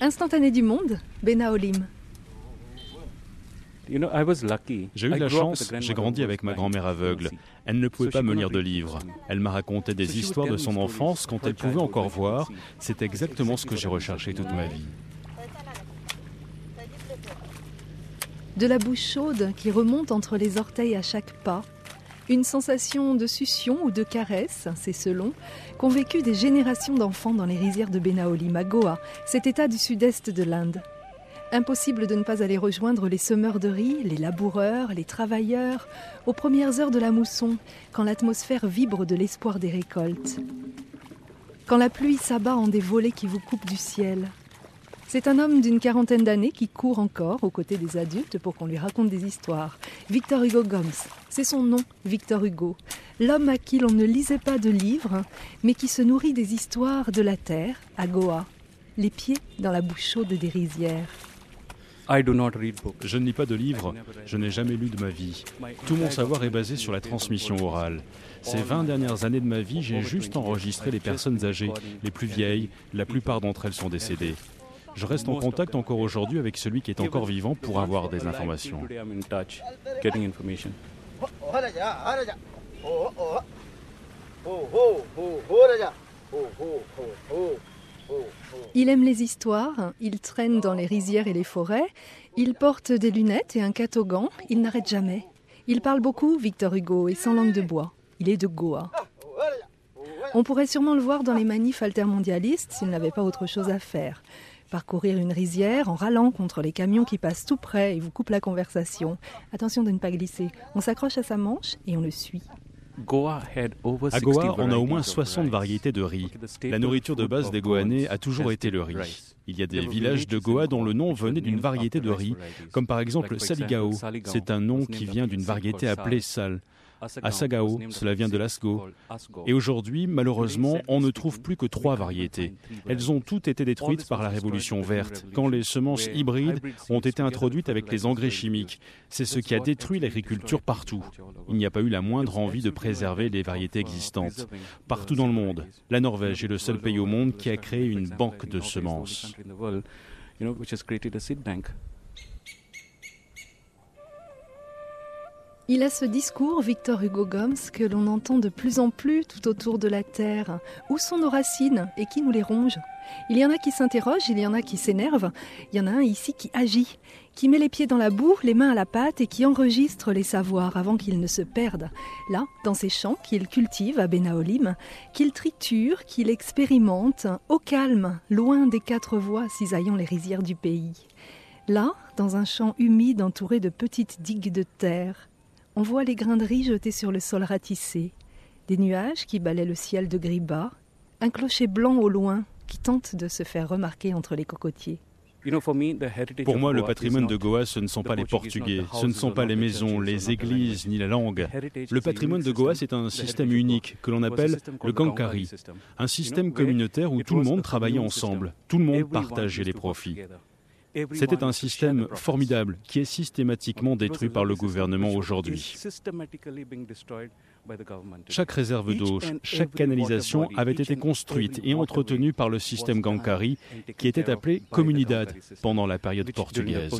Instantané du monde, Benaolim. J'ai eu la chance, j'ai grandi avec ma grand-mère aveugle. Elle ne pouvait pas me lire de livres. Elle m'a raconté des histoires de son enfance quand elle pouvait encore voir. C'est exactement ce que j'ai recherché toute ma vie. De la bouche chaude qui remonte entre les orteils à chaque pas. Une sensation de succion ou de caresse, c'est selon, qu'ont vécu des générations d'enfants dans les rizières de Benaolim à Goa, cet état du sud-est de l'Inde. Impossible de ne pas aller rejoindre les semeurs de riz, les laboureurs, les travailleurs, aux premières heures de la mousson, quand l'atmosphère vibre de l'espoir des récoltes. Quand la pluie s'abat en des volets qui vous coupent du ciel. C'est un homme d'une quarantaine d'années qui court encore aux côtés des adultes pour qu'on lui raconte des histoires. Victor Hugo Gomes, c'est son nom, Victor Hugo. L'homme à qui l'on ne lisait pas de livres, mais qui se nourrit des histoires de la terre, à Goa, les pieds dans la bouche chaude des rizières. Je ne lis pas de livres, je n'ai jamais lu de ma vie. Tout mon savoir est basé sur la transmission orale. Ces 20 dernières années de ma vie, j'ai juste enregistré les personnes âgées, les plus vieilles, la plupart d'entre elles sont décédées. Je reste en contact encore aujourd'hui avec celui qui est encore vivant pour avoir des informations. Il aime les histoires, il traîne dans les rizières et les forêts, il porte des lunettes et un catogan, il n'arrête jamais. Il parle beaucoup, Victor Hugo, et sans langue de bois. Il est de Goa. On pourrait sûrement le voir dans les manifs altermondialistes s'il n'avait pas autre chose à faire. Parcourir une rizière en râlant contre les camions qui passent tout près et vous coupent la conversation. Attention de ne pas glisser. On s'accroche à sa manche et on le suit. À Goa, on a au moins 60 variétés de riz. La nourriture de base des Goanais a toujours été le riz. Il y a des villages de Goa dont le nom venait d'une variété de riz, comme par exemple Saligao. C'est un nom qui vient d'une variété appelée sal. Asagao, cela vient de l'asgo. Et aujourd'hui, malheureusement, on ne trouve plus que trois variétés. Elles ont toutes été détruites par la révolution verte, quand les semences hybrides ont été introduites avec les engrais chimiques. C'est ce qui a détruit l'agriculture partout. Il n'y a pas eu la moindre envie de préserver les variétés existantes. Partout dans le monde, la Norvège est le seul pays au monde qui a créé une banque de semences. Il a ce discours, Victor Hugo Gomes, que l'on entend de plus en plus tout autour de la Terre. Où sont nos racines et qui nous les ronge Il y en a qui s'interrogent, il y en a qui s'énervent, il y en a un ici qui agit, qui met les pieds dans la boue, les mains à la pâte et qui enregistre les savoirs avant qu'ils ne se perdent. Là, dans ces champs qu'il cultive à Benaolim, qu'il triture, qu'il expérimente, au calme, loin des quatre voies cisaillant les rizières du pays. Là, dans un champ humide entouré de petites digues de terre, on voit les grains de riz jetés sur le sol ratissé, des nuages qui balaient le ciel de gris bas, un clocher blanc au loin qui tente de se faire remarquer entre les cocotiers. Pour moi, le patrimoine de Goa, ce ne sont pas les Portugais, ce ne sont pas les maisons, les églises, ni la langue. Le patrimoine de Goa, c'est un système unique que l'on appelle le Gankari, un système communautaire où tout le monde travaillait ensemble, tout le monde partageait les profits. C'était un système formidable qui est systématiquement détruit par le gouvernement aujourd'hui. Chaque réserve d'eau, chaque canalisation avait été construite et entretenue par le système Gankari qui était appelé Comunidad pendant la période portugaise.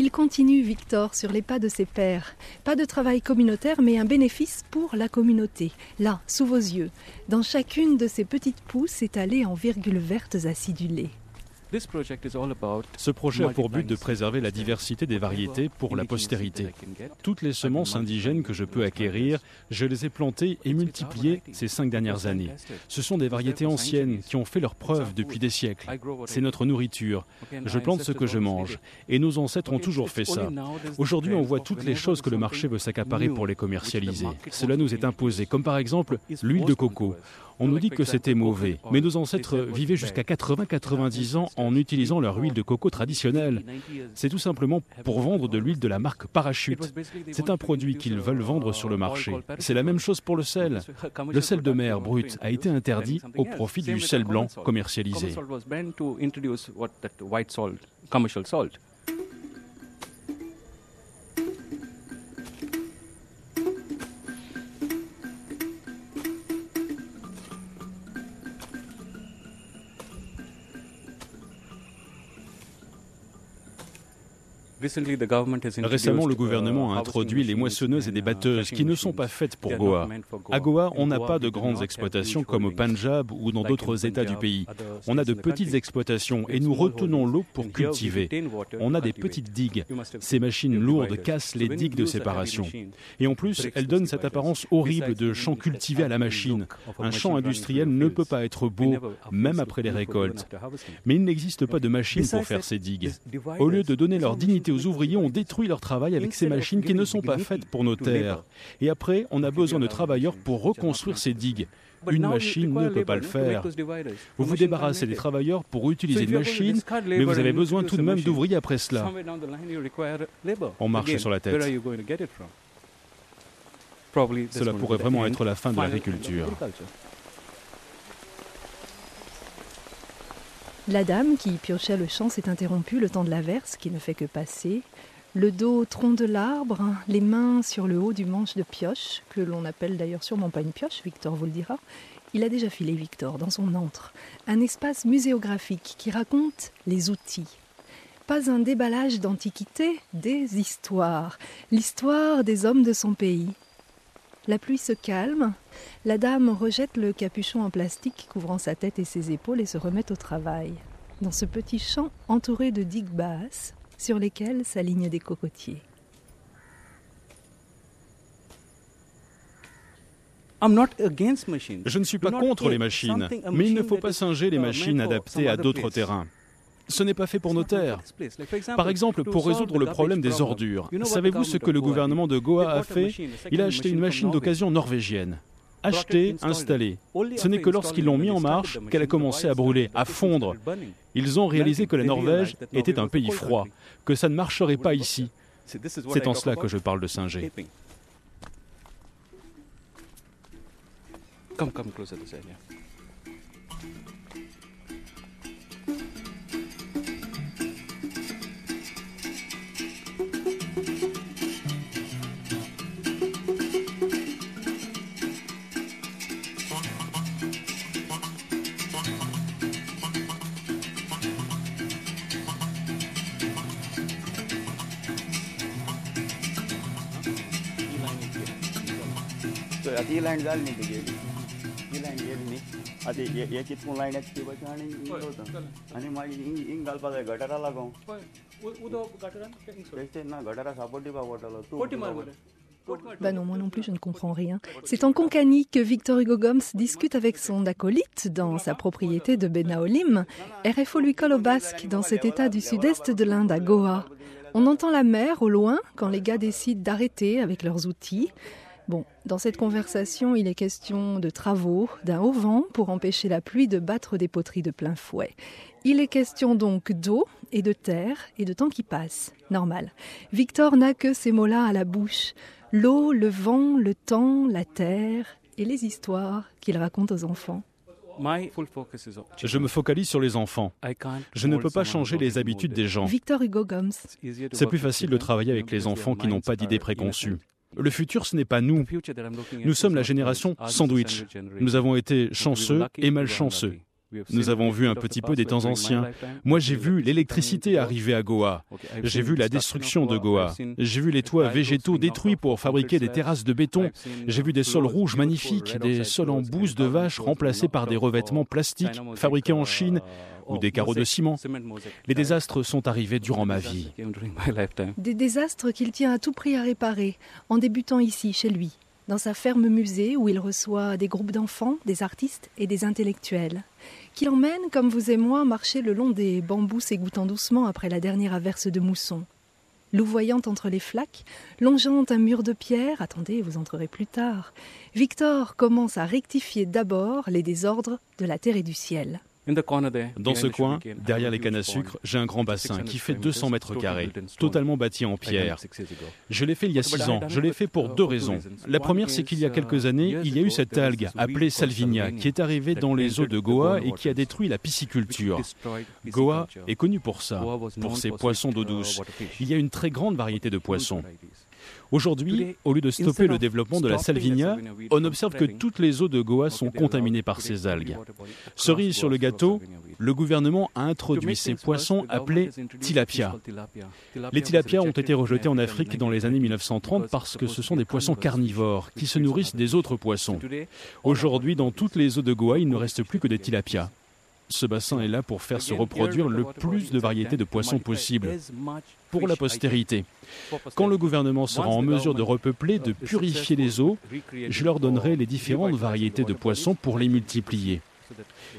Il continue, Victor, sur les pas de ses pères. Pas de travail communautaire, mais un bénéfice pour la communauté. Là, sous vos yeux, dans chacune de ces petites pousses étalées en virgules vertes acidulées. Ce projet a pour but de préserver la diversité des variétés pour la postérité. Toutes les semences indigènes que je peux acquérir, je les ai plantées et multipliées ces cinq dernières années. Ce sont des variétés anciennes qui ont fait leurs preuves depuis des siècles. C'est notre nourriture. Je plante ce que je mange. Et nos ancêtres ont toujours fait ça. Aujourd'hui, on voit toutes les choses que le marché veut s'accaparer pour les commercialiser. Cela nous est imposé, comme par exemple l'huile de coco. On nous dit que c'était mauvais, mais nos ancêtres vivaient jusqu'à 80-90 ans en utilisant leur huile de coco traditionnelle. C'est tout simplement pour vendre de l'huile de la marque Parachute. C'est un produit qu'ils veulent vendre sur le marché. C'est la même chose pour le sel. Le sel de mer brut a été interdit au profit du sel blanc commercialisé. Récemment, le gouvernement a introduit les moissonneuses et des batteuses qui ne sont pas faites pour Goa. À Goa, on n'a pas de grandes exploitations comme au Punjab ou dans d'autres États du pays. On a de petites exploitations et nous retenons l'eau pour cultiver. On a des petites digues. Ces machines lourdes cassent les digues de séparation. Et en plus, elles donnent cette apparence horrible de champ cultivé à la machine. Un champ industriel ne peut pas être beau, même après les récoltes. Mais il n'existe pas de machine pour faire ces digues. Au lieu de donner leur dignité aux ouvriers, on détruit leur travail avec ces machines qui ne sont pas faites pour nos terres. Et après, on a besoin de travailleurs pour reconstruire ces digues. Une machine ne peut pas le faire. Vous vous débarrassez des travailleurs pour utiliser une machine, mais vous avez besoin tout de même d'ouvriers après cela. On marche sur la tête. Cela pourrait vraiment être la fin de l'agriculture. La dame qui piochait le champ s'est interrompue le temps de l'averse qui ne fait que passer. Le dos tronc de l'arbre, les mains sur le haut du manche de pioche, que l'on appelle d'ailleurs sûrement pas une pioche, Victor vous le dira. Il a déjà filé, Victor, dans son antre, un espace muséographique qui raconte les outils. Pas un déballage d'antiquité, des histoires, l'histoire des hommes de son pays, la pluie se calme. La dame rejette le capuchon en plastique couvrant sa tête et ses épaules et se remet au travail. Dans ce petit champ entouré de digues basses, sur lesquelles s'alignent des cocotiers. Je ne suis pas contre les machines, mais il ne faut pas singer les machines adaptées à d'autres terrains. Ce n'est pas fait pour nos terres. Par exemple, pour résoudre le problème des ordures, savez-vous ce que le gouvernement de Goa a fait Il a acheté une machine d'occasion norvégienne. Acheté, installé. Ce n'est que lorsqu'ils l'ont mis en marche qu'elle a commencé à brûler, à fondre. Ils ont réalisé que la Norvège était un pays froid, que ça ne marcherait pas ici. C'est en cela que je parle de singer. Bah non, moi non plus, je ne comprends rien. C'est en Concanie que Victor Hugo Gomes discute avec son acolyte dans sa propriété de Benaolim. RFO lui colle au basque dans cet état du sud-est de l'Inde, à Goa. On entend la mer au loin quand les gars décident d'arrêter avec leurs outils. Bon, dans cette conversation, il est question de travaux, d'un haut vent pour empêcher la pluie de battre des poteries de plein fouet. Il est question donc d'eau et de terre et de temps qui passe. Normal. Victor n'a que ces mots-là à la bouche. L'eau, le vent, le temps, la terre et les histoires qu'il raconte aux enfants. Je me focalise sur les enfants. Je ne peux pas changer les habitudes des gens. Victor Hugo Gomes. C'est plus facile de travailler avec les enfants qui n'ont pas d'idées préconçues. Le futur, ce n'est pas nous. Nous sommes la génération sandwich. Nous avons été chanceux et malchanceux. Nous avons vu un petit peu des temps anciens. Moi, j'ai vu l'électricité arriver à Goa. J'ai vu la destruction de Goa. J'ai vu les toits végétaux détruits pour fabriquer des terrasses de béton. J'ai vu des sols rouges magnifiques, des sols en bouse de vache remplacés par des revêtements plastiques fabriqués en Chine ou des carreaux de ciment. Les désastres sont arrivés durant ma vie. Des désastres qu'il tient à tout prix à réparer, en débutant ici, chez lui, dans sa ferme musée où il reçoit des groupes d'enfants, des artistes et des intellectuels qu'il emmène, comme vous et moi, marcher le long des bambous s'égouttant doucement après la dernière averse de mousson. Louvoyante entre les flaques, longeant un mur de pierre, attendez, vous entrerez plus tard, Victor commence à rectifier d'abord les désordres de la terre et du ciel. Dans ce coin, derrière les cannes à sucre, j'ai un grand bassin qui fait 200 mètres carrés, totalement bâti en pierre. Je l'ai fait il y a six ans. Je l'ai fait pour deux raisons. La première, c'est qu'il y a quelques années, il y a eu cette algue appelée Salvinia qui est arrivée dans les eaux de Goa et qui a détruit la pisciculture. Goa est connu pour ça, pour ses poissons d'eau douce. Il y a une très grande variété de poissons. Aujourd'hui, au lieu de stopper le développement de la salvinia, on observe que toutes les eaux de Goa sont contaminées par ces algues. Cerise sur le gâteau, le gouvernement a introduit ces poissons appelés tilapia. Les tilapias ont été rejetés en Afrique dans les années 1930 parce que ce sont des poissons carnivores qui se nourrissent des autres poissons. Aujourd'hui, dans toutes les eaux de Goa, il ne reste plus que des tilapias. Ce bassin est là pour faire se reproduire le plus de variétés de poissons possible pour la postérité. Quand le gouvernement sera en mesure de repeupler, de purifier les eaux, je leur donnerai les différentes variétés de poissons pour les multiplier.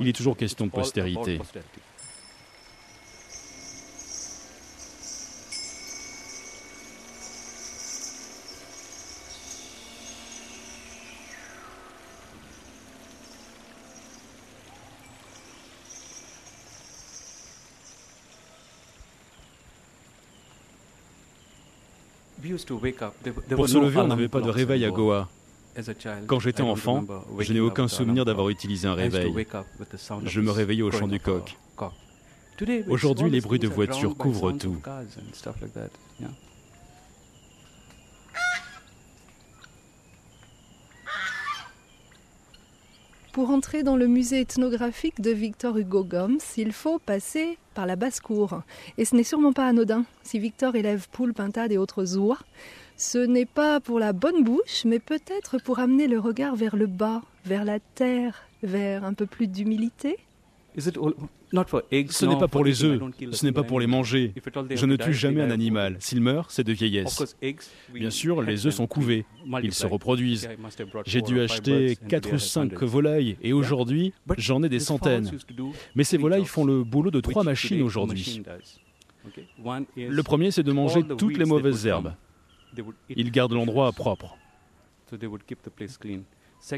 Il est toujours question de postérité. Pour se lever, on n'avait pas de réveil à Goa. Quand j'étais enfant, je n'ai aucun souvenir d'avoir utilisé un réveil. Je me réveillais au chant du coq. Aujourd'hui, les bruits de voitures couvrent tout. Pour entrer dans le musée ethnographique de Victor Hugo Gomes, il faut passer par la basse-cour. Et ce n'est sûrement pas anodin. Si Victor élève poules, pintades et autres oies, ce n'est pas pour la bonne bouche, mais peut-être pour amener le regard vers le bas, vers la terre, vers un peu plus d'humilité ce n'est pas pour les œufs, ce n'est pas pour les manger. Je ne tue jamais un animal. S'il meurt, c'est de vieillesse. Bien sûr, les œufs sont couvés. Ils se reproduisent. J'ai dû acheter 4 ou 5 volailles et aujourd'hui, j'en ai des centaines. Mais ces volailles font le boulot de trois machines aujourd'hui. Le premier, c'est de manger toutes les mauvaises herbes. Ils gardent l'endroit propre.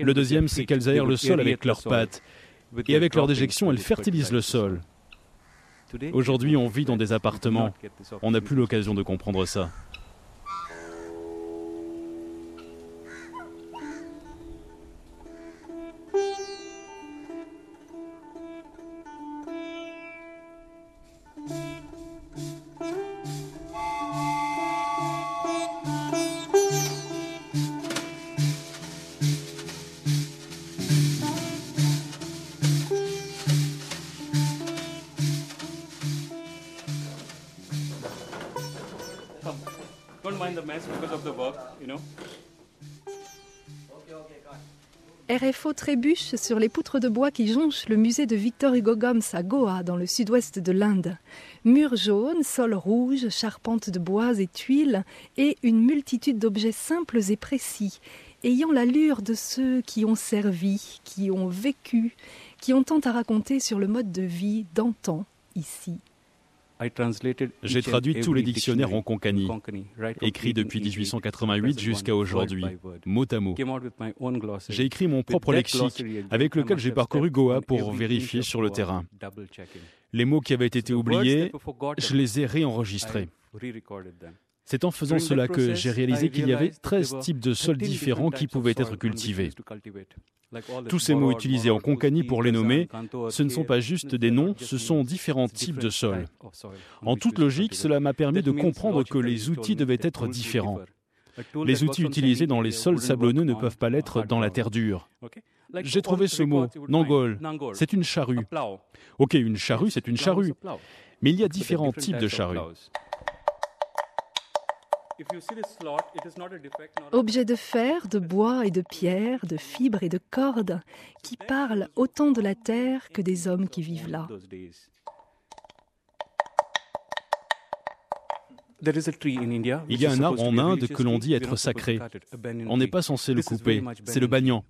Le deuxième, c'est qu'elles aèrent le sol avec leurs pattes et avec leur déjection, elles fertilisent le sol. Aujourd'hui, on vit dans des appartements. On n'a plus l'occasion de comprendre ça. RFO trébuche sur les poutres de bois qui jonchent le musée de Victor Hugo Gomes à Goa, dans le sud-ouest de l'Inde. Murs jaunes, sol rouge, charpentes de bois et tuiles, et une multitude d'objets simples et précis, ayant l'allure de ceux qui ont servi, qui ont vécu, qui ont tant à raconter sur le mode de vie d'antan ici. J'ai traduit tous les dictionnaires en konkani, écrits depuis 1888 jusqu'à aujourd'hui, mot à mot. J'ai écrit mon propre lexique, avec lequel j'ai parcouru Goa pour vérifier sur le terrain. Les mots qui avaient été oubliés, je les ai réenregistrés. C'est en faisant cela que j'ai réalisé qu'il y avait 13 types de sols différents qui pouvaient être cultivés. Tous ces mots utilisés en konkani pour les nommer, ce ne sont pas juste des noms, ce sont différents types de sols. En toute logique, cela m'a permis de comprendre que les outils devaient être différents. Les outils utilisés dans les sols sablonneux ne peuvent pas l'être dans la terre dure. J'ai trouvé ce mot, nangol. C'est une charrue. Ok, une charrue, c'est une charrue. Mais il y a différents types de charrues. Objets de fer, de bois et de pierre, de fibres et de cordes, qui parlent autant de la terre que des hommes qui vivent là. Il y a un arbre en Inde que l'on dit être sacré. On n'est pas censé le couper, c'est le banyan.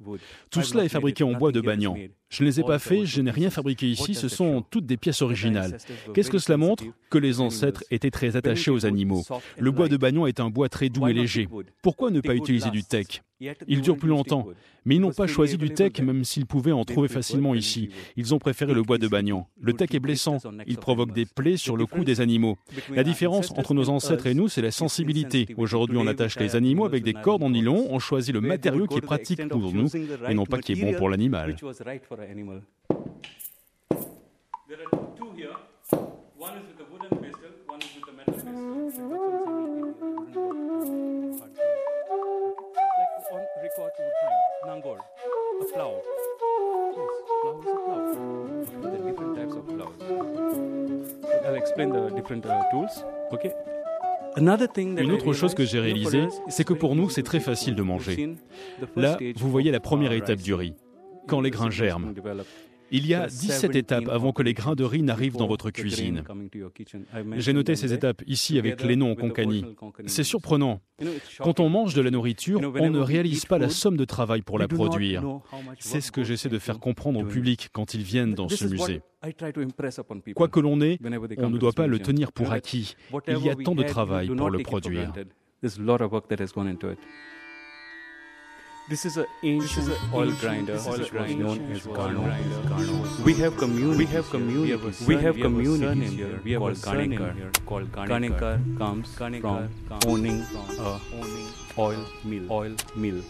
Tout cela est fabriqué en bois de banyan. Je ne les ai pas faits, je n'ai rien fabriqué ici, ce sont toutes des pièces originales. Qu'est-ce que cela montre Que les ancêtres étaient très attachés aux animaux. Le bois de banyan est un bois très doux et léger. Pourquoi ne pas utiliser du teck il dure plus longtemps. Mais ils n'ont pas choisi du teck, même s'ils pouvaient en trouver facilement ici. Ils ont préféré le bois de banyan. Le teck est blessant. Il provoque des plaies sur le cou des animaux. La différence entre nos ancêtres et nous, c'est la sensibilité. Aujourd'hui, on attache les animaux avec des cordes en nylon. On choisit le matériau qui est pratique pour nous et non pas qui est bon pour l'animal animal. There are two here. One is with a wooden pistol, one is with a metal pistol. Mm-hmm. Like on record you would find nangor, a plow. Yes, plow is a plow. There are different types of plows. I'll explain the different uh, tools. Okay, Une autre chose que j'ai réalisée, c'est que pour nous, c'est très facile de manger. Là, vous voyez la première étape du riz quand les grains germent. Il y a 17 étapes avant que les grains de riz n'arrivent dans votre cuisine. J'ai noté ces étapes ici avec les noms en konkani. C'est surprenant. Quand on mange de la nourriture, on ne réalise pas la somme de travail pour la produire. C'est ce que j'essaie de faire comprendre au public quand ils viennent dans ce musée. Quoi que l'on ait, on ne doit pas le tenir pour acquis. Il y a tant de travail pour le produire. This is a ancient oil grinder, oil grinder known as Garno. We have community. We have community. We have community here. We have called comes from owning a oil mill. Oil mill.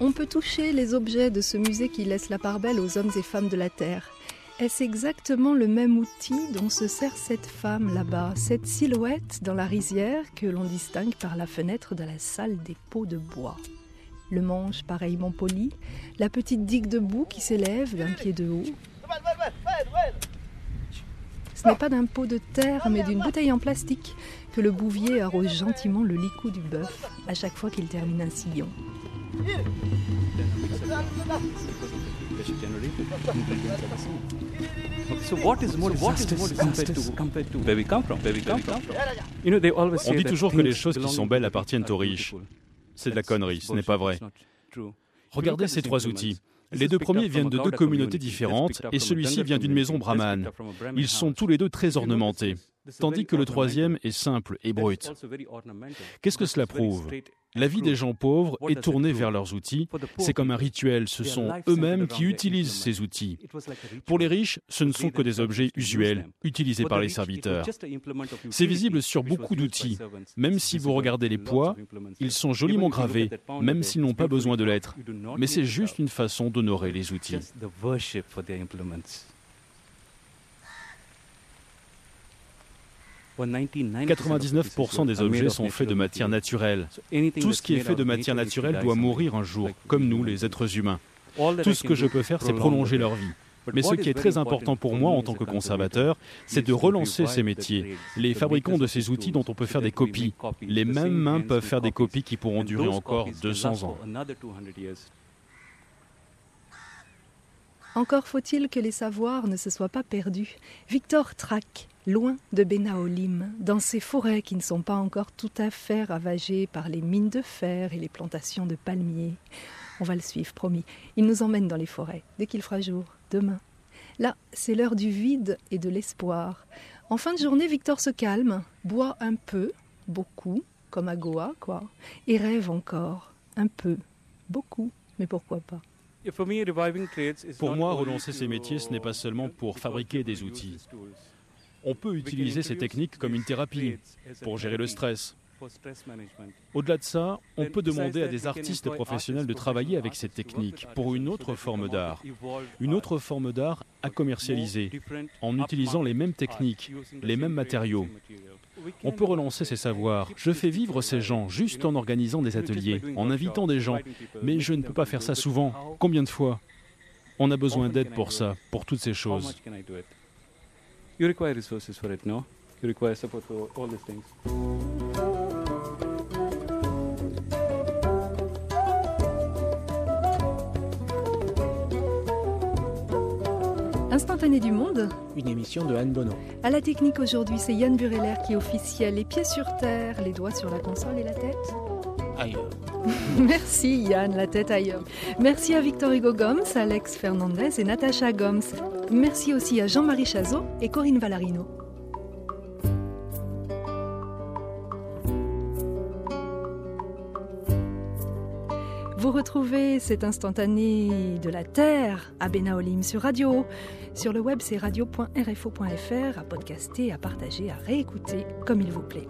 On peut toucher les objets de ce musée qui laisse la part belle aux hommes et femmes de la terre. Est-ce exactement le même outil dont se sert cette femme là-bas, cette silhouette dans la rizière que l'on distingue par la fenêtre de la salle des pots de bois? Le manche pareillement poli, la petite digue de boue qui s'élève d'un pied de haut. Ce n'est pas d'un pot de terre, mais d'une bouteille en plastique que le bouvier arrose gentiment le licou du bœuf à chaque fois qu'il termine un sillon. On dit toujours que les choses qui sont belles appartiennent aux riches. C'est de la connerie, ce n'est pas vrai. Regardez ces trois outils. Les deux premiers viennent de deux communautés différentes et celui-ci vient d'une maison brahmane. Ils sont tous les deux très ornementés, tandis que le troisième est simple et brut. Qu'est-ce que cela prouve? La vie des gens pauvres est tournée vers leurs outils. C'est comme un rituel. Ce sont eux-mêmes qui utilisent ces outils. Pour les riches, ce ne sont que des objets usuels, utilisés par les serviteurs. C'est visible sur beaucoup d'outils. Même si vous regardez les poids, ils sont joliment gravés, même s'ils n'ont pas besoin de l'être. Mais c'est juste une façon d'honorer les outils. 99% des objets sont faits de matière naturelle. Tout ce qui est fait de matière naturelle doit mourir un jour, comme nous, les êtres humains. Tout ce que je peux faire, c'est prolonger leur vie. Mais ce qui est très important pour moi en tant que conservateur, c'est de relancer ces métiers, les fabricants de ces outils dont on peut faire des copies. Les mêmes mains peuvent faire des copies qui pourront durer encore 200 ans. Encore faut-il que les savoirs ne se soient pas perdus. Victor Trac loin de Benaolim, dans ces forêts qui ne sont pas encore tout à fait ravagées par les mines de fer et les plantations de palmiers. On va le suivre, promis. Il nous emmène dans les forêts, dès qu'il fera jour, demain. Là, c'est l'heure du vide et de l'espoir. En fin de journée, Victor se calme, boit un peu, beaucoup, comme à Goa, quoi, et rêve encore, un peu, beaucoup, mais pourquoi pas. Pour moi, relancer ces métiers, ce n'est pas seulement pour fabriquer des outils. On peut utiliser ces techniques comme une thérapie pour gérer le stress. Au-delà de ça, on peut demander à des artistes professionnels de travailler avec ces techniques pour une autre forme d'art. Une autre forme d'art à commercialiser en utilisant les mêmes techniques, les mêmes matériaux. On peut relancer ces savoirs. Je fais vivre ces gens juste en organisant des ateliers, en invitant des gens. Mais je ne peux pas faire ça souvent. Combien de fois? On a besoin d'aide pour ça, pour toutes ces choses. You require resources for it, no? You require support for all these things. Instantané du monde Une émission de Anne Bonneau. À la technique aujourd'hui, c'est Yann Bureller qui officiel, les pieds sur terre, les doigts sur la console et la tête Merci Yann, la tête ailleurs. Merci à Victor Hugo Gomes, Alex Fernandez et Natacha Gomes. Merci aussi à Jean-Marie Chazot et Corinne Valarino. Vous retrouvez cet instantané de la Terre à Benaolim sur Radio. Sur le web, c'est radio.rfo.fr à podcaster, à partager, à réécouter comme il vous plaît.